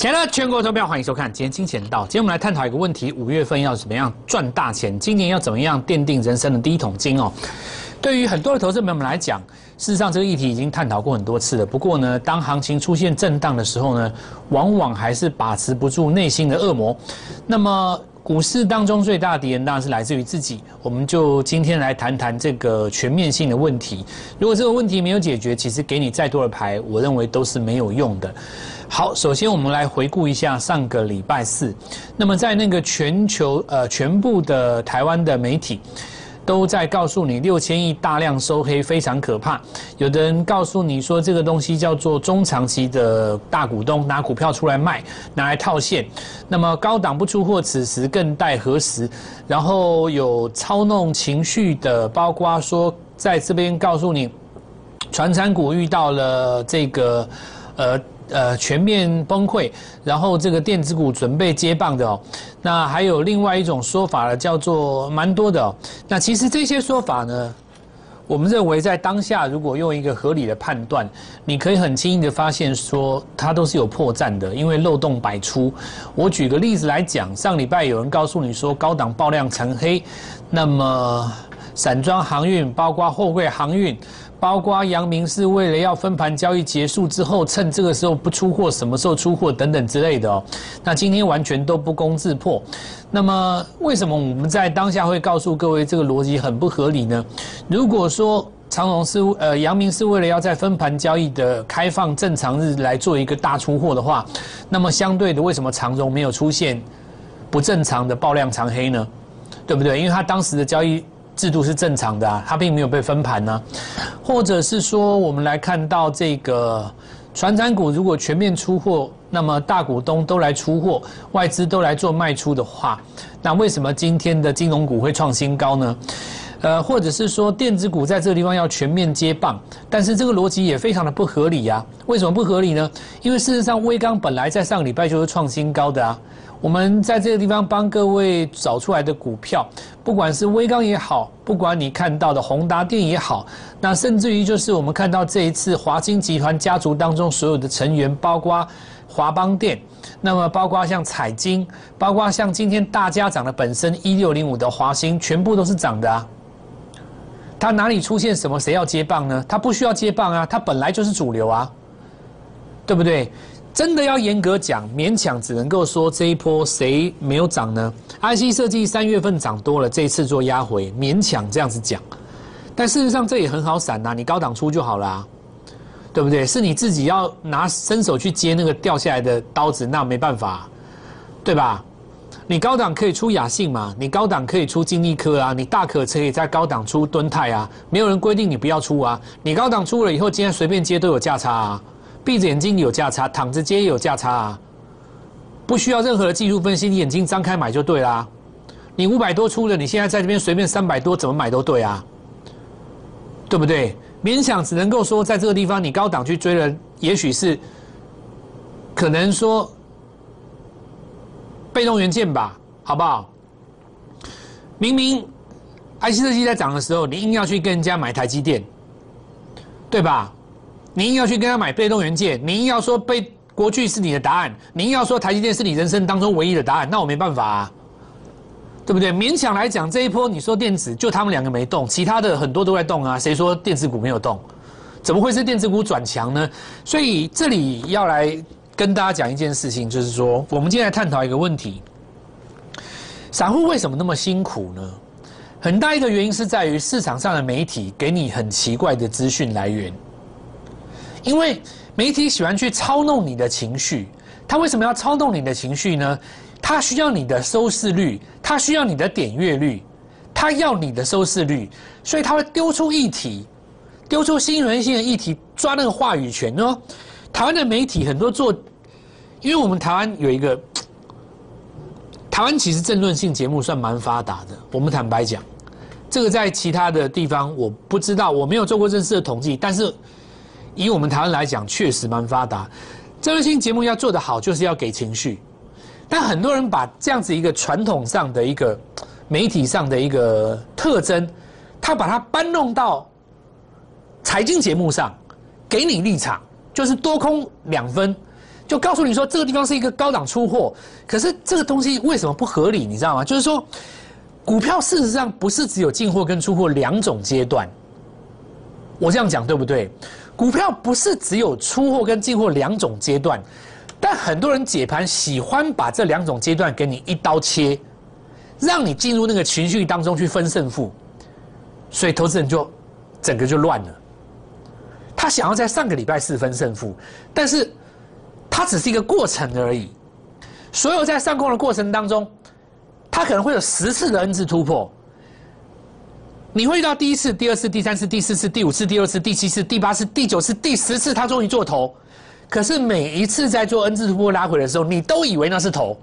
钱了全国投票，欢迎收看今天金钱道。今天我们来探讨一个问题：五月份要怎么样赚大钱？今年要怎么样奠定人生的第一桶金哦？对于很多的投资朋友们来讲，事实上这个议题已经探讨过很多次了。不过呢，当行情出现震荡的时候呢，往往还是把持不住内心的恶魔。那么股市当中最大的敌人当然是来自于自己。我们就今天来谈谈这个全面性的问题。如果这个问题没有解决，其实给你再多的牌，我认为都是没有用的。好，首先我们来回顾一下上个礼拜四，那么在那个全球呃全部的台湾的媒体都在告诉你六千亿大量收黑非常可怕，有的人告诉你说这个东西叫做中长期的大股东拿股票出来卖，拿来套现，那么高档不出货，此时更待何时？然后有操弄情绪的，包括说在这边告诉你，传产股遇到了这个呃。呃，全面崩溃，然后这个电子股准备接棒的哦。那还有另外一种说法呢，叫做蛮多的。那其实这些说法呢，我们认为在当下，如果用一个合理的判断，你可以很轻易的发现说，它都是有破绽的，因为漏洞百出。我举个例子来讲，上礼拜有人告诉你说高档爆量成黑，那么散装航运，包括货柜航运。包括阳明是为了要分盘交易结束之后，趁这个时候不出货，什么时候出货等等之类的哦。那今天完全都不攻自破。那么为什么我们在当下会告诉各位这个逻辑很不合理呢？如果说长荣是呃阳明是为了要在分盘交易的开放正常日来做一个大出货的话，那么相对的为什么长荣没有出现不正常的爆量长黑呢？对不对？因为它当时的交易。制度是正常的啊，它并没有被分盘呢，或者是说，我们来看到这个船产股如果全面出货，那么大股东都来出货，外资都来做卖出的话，那为什么今天的金融股会创新高呢？呃，或者是说电子股在这个地方要全面接棒，但是这个逻辑也非常的不合理呀？为什么不合理呢？因为事实上，威刚本来在上个礼拜就是创新高的啊。我们在这个地方帮各位找出来的股票，不管是威刚也好，不管你看到的宏达电也好，那甚至于就是我们看到这一次华金集团家族当中所有的成员，包括华邦电，那么包括像彩金，包括像今天大家涨的本身一六零五的华兴，全部都是涨的啊。它哪里出现什么谁要接棒呢？它不需要接棒啊，它本来就是主流啊，对不对？真的要严格讲，勉强只能够说这一波谁没有涨呢？IC 设计三月份涨多了，这一次做压回，勉强这样子讲。但事实上这也很好闪呐，你高档出就好了，对不对？是你自己要拿伸手去接那个掉下来的刀子，那没办法，对吧？你高档可以出雅信嘛？你高档可以出金利科啊？你大可可以在高档出敦泰啊？没有人规定你不要出啊？你高档出了以后，今天随便接都有价差啊。闭着眼睛有价差，躺着接也有价差啊！不需要任何的技术分析，你眼睛张开买就对啦。你五百多出的，你现在在这边随便三百多怎么买都对啊，对不对？勉强只能够说，在这个地方你高档去追了，也许是可能说被动元件吧，好不好？明明 IC 设计在涨的时候，你硬要去跟人家买台积电，对吧？你硬要去跟他买被动元件，你硬要说被国巨是你的答案，你硬要说台积电是你人生当中唯一的答案，那我没办法啊，对不对？勉强来讲，这一波你说电子就他们两个没动，其他的很多都在动啊。谁说电子股没有动？怎么会是电子股转强呢？所以这里要来跟大家讲一件事情，就是说我们今天来探讨一个问题：散户为什么那么辛苦呢？很大一个原因是在于市场上的媒体给你很奇怪的资讯来源。因为媒体喜欢去操弄你的情绪，他为什么要操弄你的情绪呢？他需要你的收视率，他需要你的点阅率，他要你的收视率，所以他会丢出议题，丢出新闻性的议题，抓那个话语权哦。台湾的媒体很多做，因为我们台湾有一个，台湾其实政论性节目算蛮发达的。我们坦白讲，这个在其他的地方我不知道，我没有做过正式的统计，但是。以我们台湾来讲，确实蛮发达。这类型节目要做得好，就是要给情绪。但很多人把这样子一个传统上的一个媒体上的一个特征，他把它搬弄到财经节目上，给你立场，就是多空两分。就告诉你说这个地方是一个高档出货，可是这个东西为什么不合理？你知道吗？就是说，股票事实上不是只有进货跟出货两种阶段。我这样讲对不对？股票不是只有出货跟进货两种阶段，但很多人解盘喜欢把这两种阶段给你一刀切，让你进入那个情绪当中去分胜负，所以投资人就整个就乱了。他想要在上个礼拜四分胜负，但是。它只是一个过程而已，所有在上攻的过程当中，它可能会有十次的 N 字突破。你会遇到第一次、第二次、第三次、第四次、第五次、第六次、第七次、第八次、第九次、第十次，它终于做头。可是每一次在做 N 字突破拉回的时候，你都以为那是头，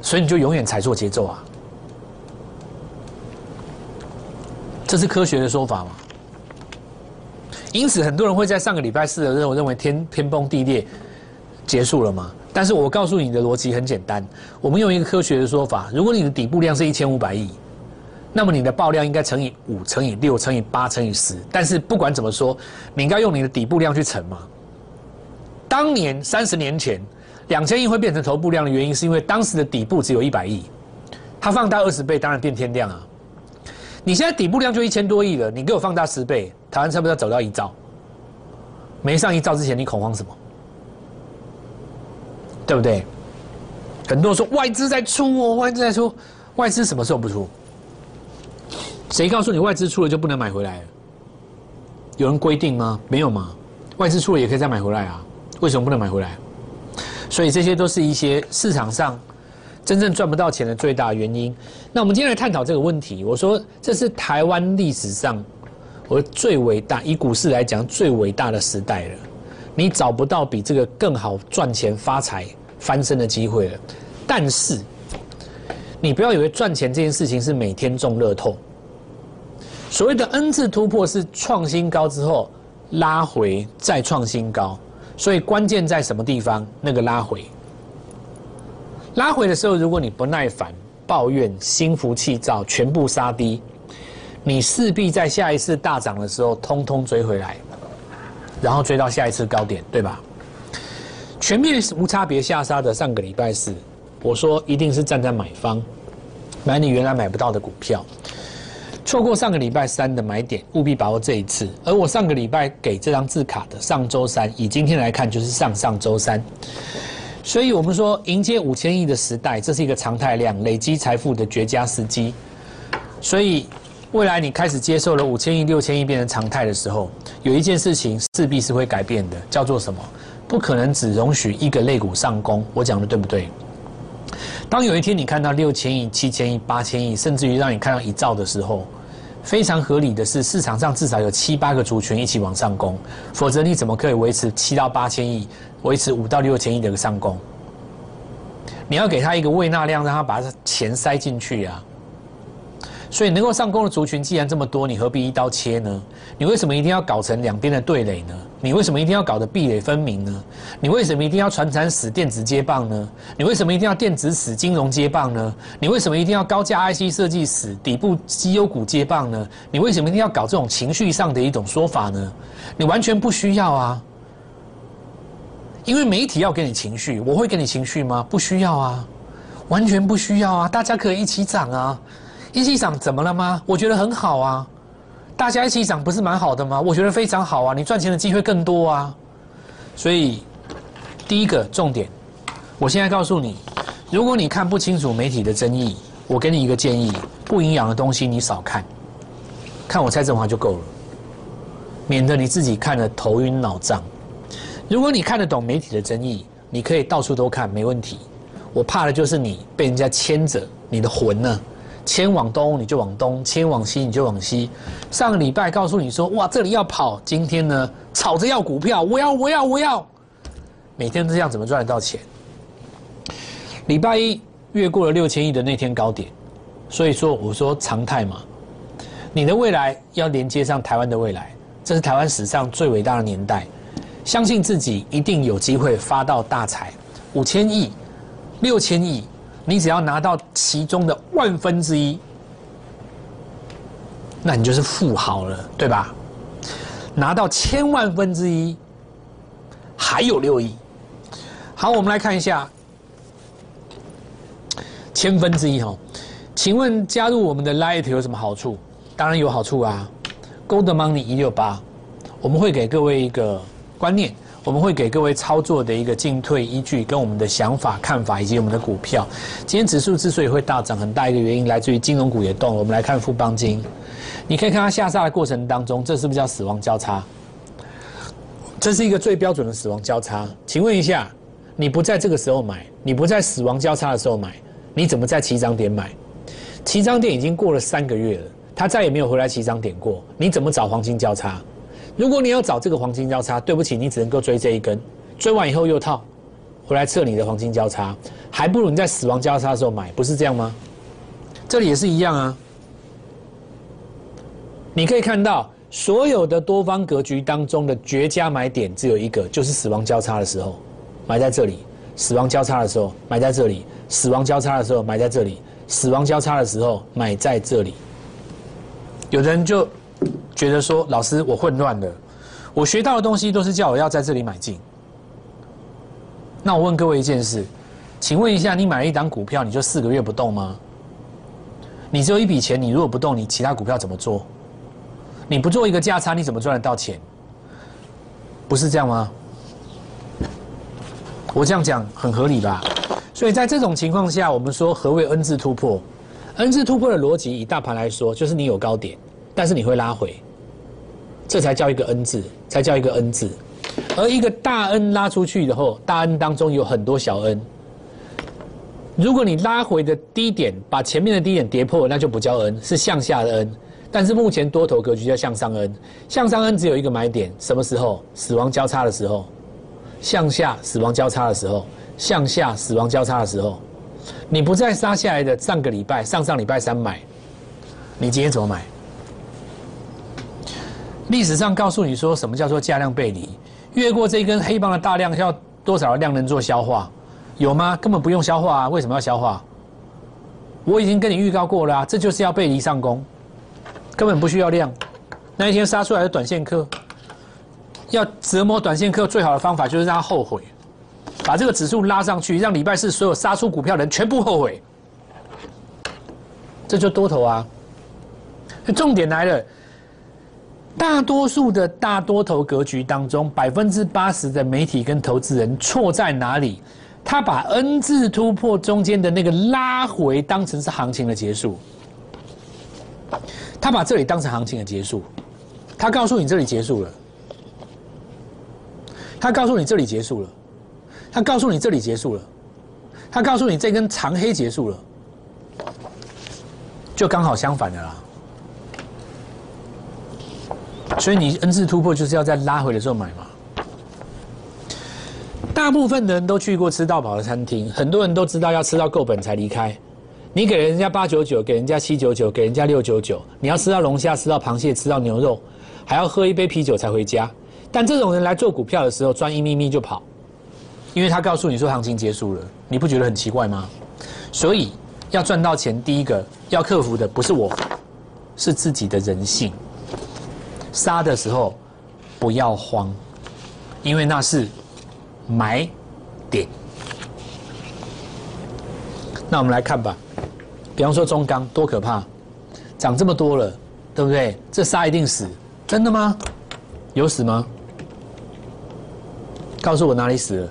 所以你就永远踩错节奏啊！这是科学的说法吗？因此，很多人会在上个礼拜四的认为认为天天崩地裂结束了嘛？但是我告诉你的逻辑很简单，我们用一个科学的说法，如果你的底部量是一千五百亿，那么你的爆量应该乘以五、乘以六、乘以八、乘以十。但是不管怎么说，你应该用你的底部量去乘嘛。当年三十年前，两千亿会变成头部量的原因，是因为当时的底部只有一百亿，它放大二十倍，当然变天量啊。你现在底部量就一千多亿了，你给我放大十倍，台湾差不多要走到一兆。没上一兆之前，你恐慌什么？对不对？很多人说外资在出哦，外资在出，外资什么时候不出？谁告诉你外资出了就不能买回来？有人规定吗？没有吗？外资出了也可以再买回来啊？为什么不能买回来？所以这些都是一些市场上。真正赚不到钱的最大原因。那我们今天来探讨这个问题。我说这是台湾历史上我最伟大，以股市来讲最伟大的时代了。你找不到比这个更好赚钱、发财、翻身的机会了。但是你不要以为赚钱这件事情是每天中乐透。所谓的 N 字突破是创新高之后拉回再创新高，所以关键在什么地方？那个拉回。拉回的时候，如果你不耐烦、抱怨、心浮气躁，全部杀低，你势必在下一次大涨的时候，通通追回来，然后追到下一次高点，对吧？全面无差别下杀的上个礼拜四，我说一定是站在买方，买你原来买不到的股票，错过上个礼拜三的买点，务必把握这一次。而我上个礼拜给这张字卡的上周三，以今天来看，就是上上周三。所以，我们说迎接五千亿的时代，这是一个常态量，累积财富的绝佳时机。所以，未来你开始接受了五千亿、六千亿变成常态的时候，有一件事情势必是会改变的，叫做什么？不可能只容许一个肋骨上攻。我讲的对不对？当有一天你看到六千亿、七千亿、八千亿，甚至于让你看到一兆的时候，非常合理的是，市场上至少有七八个族群一起往上攻，否则你怎么可以维持七到八千亿？维持五到六千亿的一个上攻，你要给他一个喂纳量，让他把钱塞进去啊。所以能够上攻的族群既然这么多，你何必一刀切呢？你为什么一定要搞成两边的对垒呢？你为什么一定要搞得壁垒分明呢？你为什么一定要传产死电子接棒呢？你为什么一定要电子死金融接棒呢？你为什么一定要高价 IC 设计死底部绩优股接棒呢？你为什么一定要搞这种情绪上的一种说法呢？你完全不需要啊。因为媒体要给你情绪，我会给你情绪吗？不需要啊，完全不需要啊！大家可以一起涨啊，一起涨怎么了吗？我觉得很好啊，大家一起涨不是蛮好的吗？我觉得非常好啊，你赚钱的机会更多啊。所以，第一个重点，我现在告诉你，如果你看不清楚媒体的争议，我给你一个建议：不营养的东西你少看，看我蔡振华就够了，免得你自己看了头晕脑胀。如果你看得懂媒体的争议，你可以到处都看，没问题。我怕的就是你被人家牵着你的魂呢，迁往东你就往东，迁往西你就往西。上个礼拜告诉你说，哇，这里要跑，今天呢，吵着要股票，我要，我要，我要，每天这样怎么赚得到钱？礼拜一越过了六千亿的那天高点，所以说我说常态嘛，你的未来要连接上台湾的未来，这是台湾史上最伟大的年代。相信自己一定有机会发到大财，五千亿、六千亿，你只要拿到其中的万分之一，那你就是富豪了，对吧？拿到千万分之一，还有六亿。好，我们来看一下千分之一哈。请问加入我们的 Light 有什么好处？当然有好处啊，Gold Money 一六八，我们会给各位一个观念。我们会给各位操作的一个进退依据，跟我们的想法、看法以及我们的股票。今天指数之所以会大涨，很大一个原因来自于金融股也动了。我们来看富邦金，你可以看它下杀的过程当中，这是不是叫死亡交叉？这是一个最标准的死亡交叉。请问一下，你不在这个时候买，你不在死亡交叉的时候买，你怎么在起涨点买？起涨点已经过了三个月了，它再也没有回来起涨点过，你怎么找黄金交叉？如果你要找这个黄金交叉，对不起，你只能够追这一根，追完以后又套，回来测你的黄金交叉，还不如你在死亡交叉的时候买，不是这样吗？这里也是一样啊。你可以看到，所有的多方格局当中的绝佳买点只有一个，就是死亡交叉的时候，买在这里；死亡交叉的时候，买在这里；死亡交叉的时候，买在这里；死亡交叉的时候，买在这里。有的人就。觉得说老师我混乱了，我学到的东西都是叫我要在这里买进。那我问各位一件事，请问一下，你买了一档股票，你就四个月不动吗？你只有一笔钱，你如果不动，你其他股票怎么做？你不做一个价差，你怎么赚得到钱？不是这样吗？我这样讲很合理吧？所以在这种情况下，我们说何谓 N 字突破？N 字突破的逻辑，以大盘来说，就是你有高点。但是你会拉回，这才叫一个 N 字，才叫一个 N 字。而一个大 N 拉出去以后，大 N 当中有很多小 N。如果你拉回的低点把前面的低点跌破，那就不叫 N，是向下的 N。但是目前多头格局叫向上 N，向上 N 只有一个买点，什么时候？死亡交叉的时候，向下死亡交叉的时候，向下死亡交叉的时候，你不再杀下来的上个礼拜、上上礼拜三买，你今天怎么买？历史上告诉你说什么叫做价量背离？越过这根黑棒的大量要多少量能做消化？有吗？根本不用消化啊！为什么要消化？我已经跟你预告过了啊！这就是要背离上攻，根本不需要量。那一天杀出来的短线客，要折磨短线客最好的方法就是让他后悔，把这个指数拉上去，让礼拜四所有杀出股票的人全部后悔。这就多头啊！重点来了。大多数的大多头格局当中，百分之八十的媒体跟投资人错在哪里？他把 N 字突破中间的那个拉回当成是行情的结束，他把这里当成行情的结束，他告诉你这里结束了，他告诉你这里结束了，他告诉你这里结束了，他告诉你这根长黑结束了，就刚好相反的啦。所以你 N 字突破就是要在拉回的时候买嘛。大部分的人都去过吃到饱的餐厅，很多人都知道要吃到够本才离开。你给人家八九九，给人家七九九，给人家六九九，你要吃到龙虾，吃到螃蟹，吃到牛肉，还要喝一杯啤酒才回家。但这种人来做股票的时候，赚一咪咪就跑，因为他告诉你说行情结束了，你不觉得很奇怪吗？所以要赚到钱，第一个要克服的不是我，是自己的人性。杀的时候不要慌，因为那是买点。那我们来看吧，比方说中钢多可怕，涨这么多了，对不对？这杀一定死，真的吗？有死吗？告诉我哪里死了？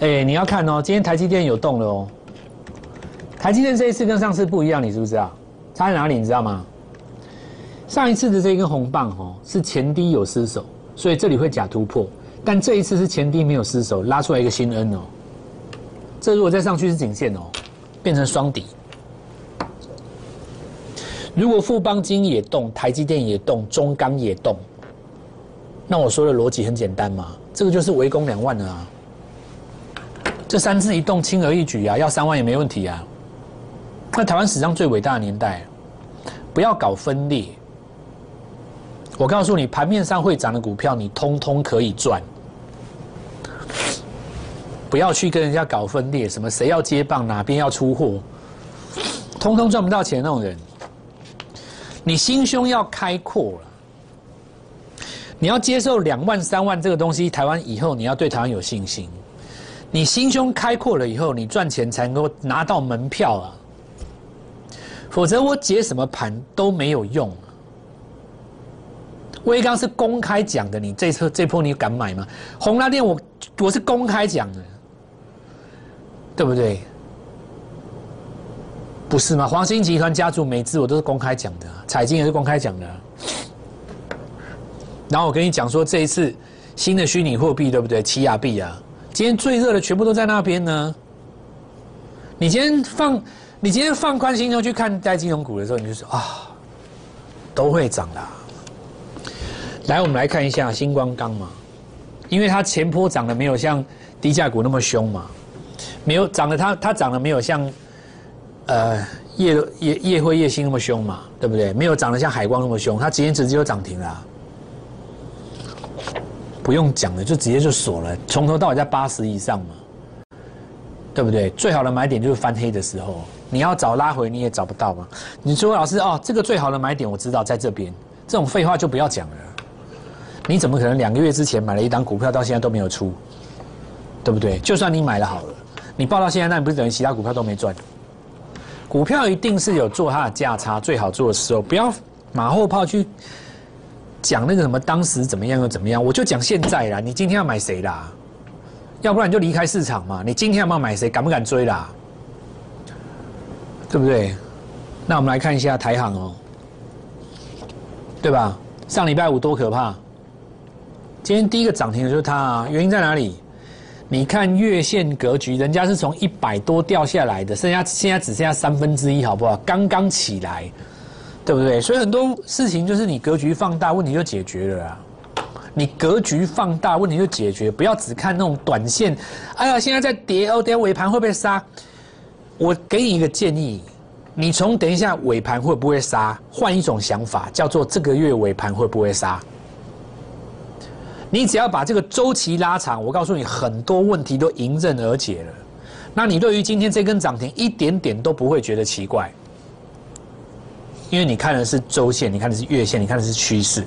哎，你要看哦，今天台积电有动了哦。台积电这一次跟上次不一样，你知不知道？差在哪里？你知道吗？上一次的这根红棒哦，是前低有失手，所以这里会假突破。但这一次是前低没有失手，拉出来一个新 N 哦。这如果再上去是颈线哦，变成双底。如果富邦金也动，台积电也动，中钢也动，那我说的逻辑很简单嘛，这个就是围攻两万了啊。这三次一动，轻而易举啊，要三万也没问题啊。那台湾史上最伟大的年代，不要搞分裂。我告诉你，盘面上会涨的股票，你通通可以赚。不要去跟人家搞分裂，什么谁要接棒，哪边要出货，通通赚不到钱那种人。你心胸要开阔了。你要接受两万三万这个东西，台湾以后你要对台湾有信心。你心胸开阔了以后，你赚钱才能够拿到门票啊。否则我解什么盘都没有用。威刚是公开讲的，你这次这波你敢买吗？红拉链我我是公开讲的，对不对？不是吗？黄兴集团家族美资我都是公开讲的，彩金也是公开讲的。然后我跟你讲说，这一次新的虚拟货币对不对？奇亚币啊，今天最热的全部都在那边呢。你今天放，你今天放宽心胸去看待金融股的时候，你就说啊，都会涨的。来，我们来看一下星光钢嘛，因为它前坡涨的没有像低价股那么凶嘛，没有涨的它它涨的没有像呃夜夜夜辉夜星那么凶嘛，对不对？没有涨得像海光那么凶，它今天直接就涨停了。不用讲了，就直接就锁了，从头到尾在八十以上嘛，对不对？最好的买点就是翻黑的时候，你要找拉回你也找不到嘛。你说老师哦，这个最好的买点我知道在这边，这种废话就不要讲了。你怎么可能两个月之前买了一档股票到现在都没有出，对不对？就算你买了好了，你报到现在，那你不是等于其他股票都没赚？股票一定是有做它的价差最好做的时候，不要马后炮去。讲那个什么当时怎么样又怎么样，我就讲现在啦。你今天要买谁啦？要不然你就离开市场嘛。你今天要不要买谁？敢不敢追啦？对不对？那我们来看一下台行哦，对吧？上礼拜五多可怕！今天第一个涨停的就是它啊，原因在哪里？你看月线格局，人家是从一百多掉下来的，剩下现在只剩下三分之一，好不好？刚刚起来。对不对？所以很多事情就是你格局放大，问题就解决了啊。你格局放大，问题就解决。不要只看那种短线。哎呀，现在在跌哦，等下尾盘会不会杀？我给你一个建议，你从等一下尾盘会不会杀，换一种想法，叫做这个月尾盘会不会杀？你只要把这个周期拉长，我告诉你，很多问题都迎刃而解了。那你对于今天这根涨停一点点都不会觉得奇怪。因为你看的是周线，你看的是月线，你看的是趋势。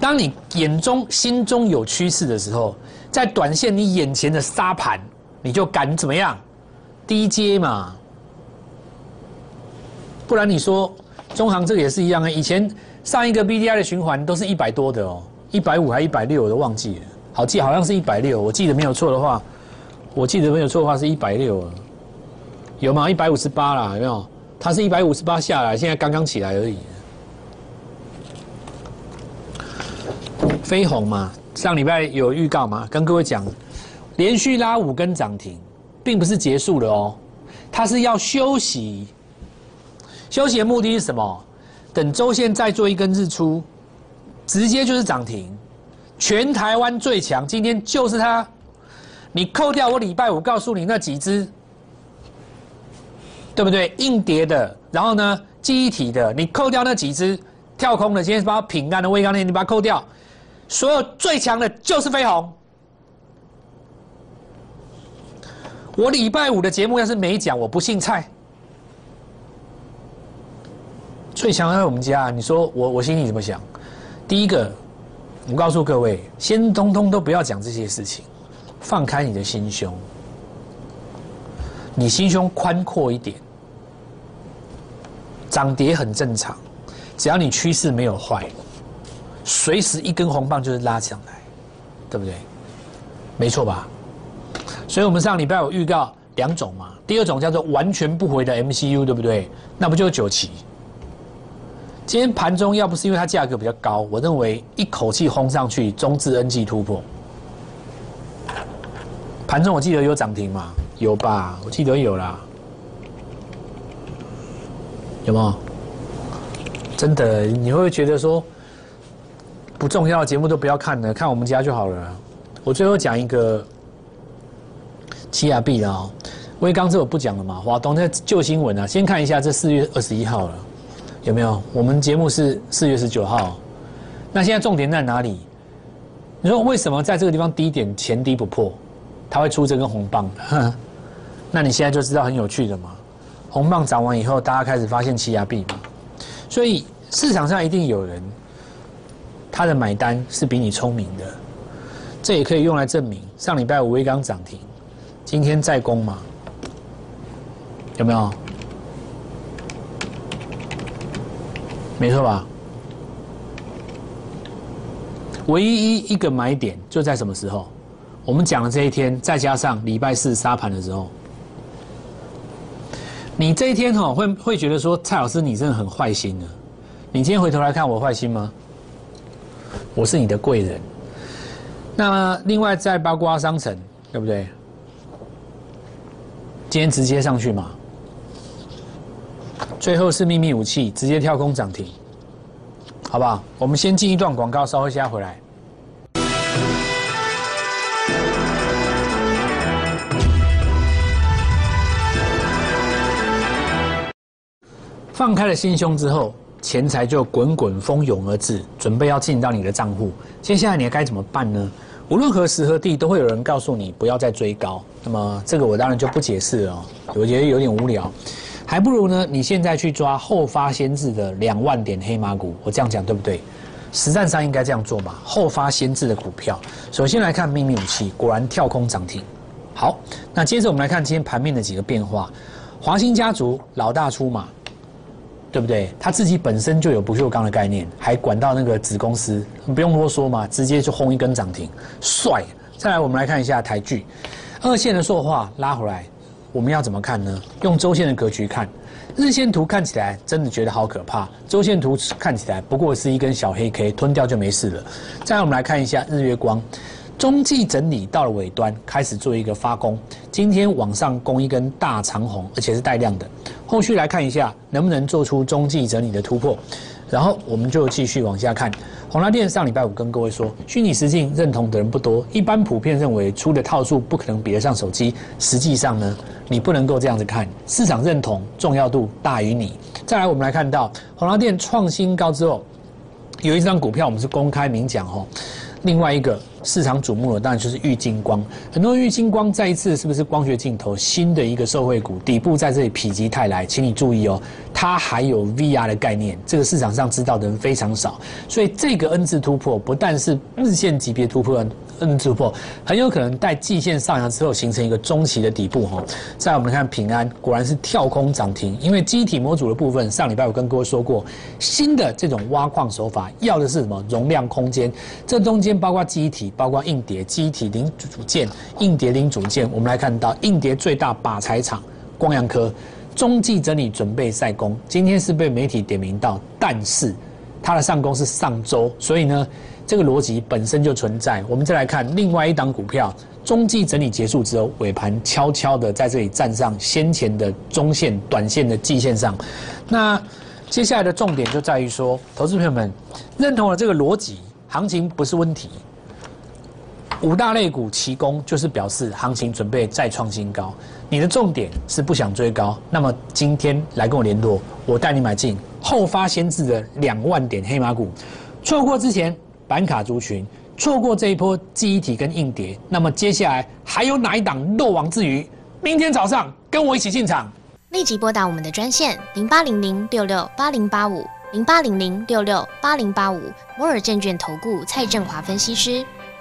当你眼中、心中有趋势的时候，在短线你眼前的沙盘，你就敢怎么样？低阶嘛。不然你说中行这个也是一样啊。以前上一个 B D I 的循环都是一百多的哦，一百五还一百六，我都忘记了。好记好像是一百六，我记得没有错的话，我记得没有错的话是一百六啊。有吗？一百五十八啦，有没有？它是一百五十八下来，现在刚刚起来而已。飞鸿嘛，上礼拜有预告嘛，跟各位讲，连续拉五根涨停，并不是结束了哦，它是要休息。休息的目的是什么？等周线再做一根日出，直接就是涨停。全台湾最强，今天就是它。你扣掉我礼拜五告诉你那几只。对不对？硬碟的，然后呢，记忆体的，你扣掉那几只跳空的，今天把平安的微钢链，你把它扣掉，所有最强的就是飞鸿。我礼拜五的节目要是没讲，我不姓蔡。最强在我们家，你说我我心里怎么想？第一个，我告诉各位，先通通都不要讲这些事情，放开你的心胸，你心胸宽阔一点。涨跌很正常，只要你趋势没有坏，随时一根红棒就是拉上来，对不对？没错吧？所以我们上礼拜有预告两种嘛，第二种叫做完全不回的 MCU，对不对？那不就是九旗？今天盘中要不是因为它价格比较高，我认为一口气轰上去，中至 N G 突破。盘中我记得有涨停嘛？有吧？我记得有啦。有没有？真的，你会觉得说不重要的节目都不要看了，看我们家就好了。我最后讲一个七亚币的哦，威刚这我不讲了嘛。华东那旧新闻啊，先看一下这四月二十一号了，有没有？我们节目是四月十九号，那现在重点在哪里？你说为什么在这个地方低点前低不破，它会出这根红棒？那你现在就知道很有趣的嘛。红棒涨完以后，大家开始发现欺压币嘛，所以市场上一定有人他的买单是比你聪明的。这也可以用来证明，上礼拜五威刚涨停，今天再攻嘛？有没有？没错吧？唯一一个买点就在什么时候？我们讲的这一天，再加上礼拜四沙盘的时候，你这一天哈会会觉得说，蔡老师你真的很坏心呢。你今天回头来看我坏心吗？我是你的贵人。那另外在八卦商城，对不对？今天直接上去嘛？最后是秘密武器，直接跳空涨停，好不好？我们先进一段广告，稍后下回来。放开了心胸之后，钱财就滚滚蜂拥而至，准备要进到你的账户。接下来你该怎么办呢？无论何时何地，都会有人告诉你不要再追高。那么这个我当然就不解释了，我觉得有点无聊。还不如呢，你现在去抓后发先至的两万点黑马股，我这样讲对不对？实战上应该这样做嘛。后发先至的股票，首先来看秘密武器，果然跳空涨停。好，那接着我们来看今天盘面的几个变化。华兴家族老大出马，对不对？他自己本身就有不锈钢的概念，还管到那个子公司，不用啰嗦嘛，直接就轰一根涨停，帅。再来，我们来看一下台剧，二线的塑化拉回来。我们要怎么看呢？用周线的格局看，日线图看起来真的觉得好可怕，周线图看起来不过是一根小黑 K，吞掉就没事了。再来，我们来看一下日月光，中继整理到了尾端，开始做一个发功，今天往上攻一根大长红，而且是带量的。后续来看一下能不能做出中继整理的突破，然后我们就继续往下看。宏达电上礼拜五跟各位说，虚拟实境认同的人不多，一般普遍认为出的套数不可能比得上手机。实际上呢，你不能够这样子看，市场认同重要度大于你。再来，我们来看到宏达电创新高之后，有一张股票我们是公开明讲哦。另外一个市场瞩目的当然就是玉金光，很多玉金光再一次是不是光学镜头新的一个受惠股？底部在这里否极泰来，请你注意哦，它还有 VR 的概念，这个市场上知道的人非常少，所以这个 N 字突破不但是日线级别突破。N 突破很有可能在季线上扬之后形成一个中期的底部哈。再我们看平安，果然是跳空涨停，因为机体模组的部分，上礼拜我跟各位说过，新的这种挖矿手法要的是什么？容量空间。这中间包括机体，包括硬碟，机体零组件，硬碟零组件。我们来看到硬碟最大靶材厂光阳科，中继整理准备赛攻，今天是被媒体点名到，但是它的上攻是上周，所以呢。这个逻辑本身就存在。我们再来看另外一档股票，中继整理结束之后，尾盘悄悄的在这里站上先前的中线、短线的季线上。那接下来的重点就在于说，投资朋友们认同了这个逻辑，行情不是问题。五大类股齐攻，就是表示行情准备再创新高。你的重点是不想追高，那么今天来跟我联络，我带你买进后发先至的两万点黑马股，错过之前。板卡族群错过这一波记忆体跟硬碟，那么接下来还有哪一档漏网之鱼？明天早上跟我一起进场，立即拨打我们的专线零八零零六六八零八五零八零零六六八零八五摩尔证券投顾蔡振华分析师。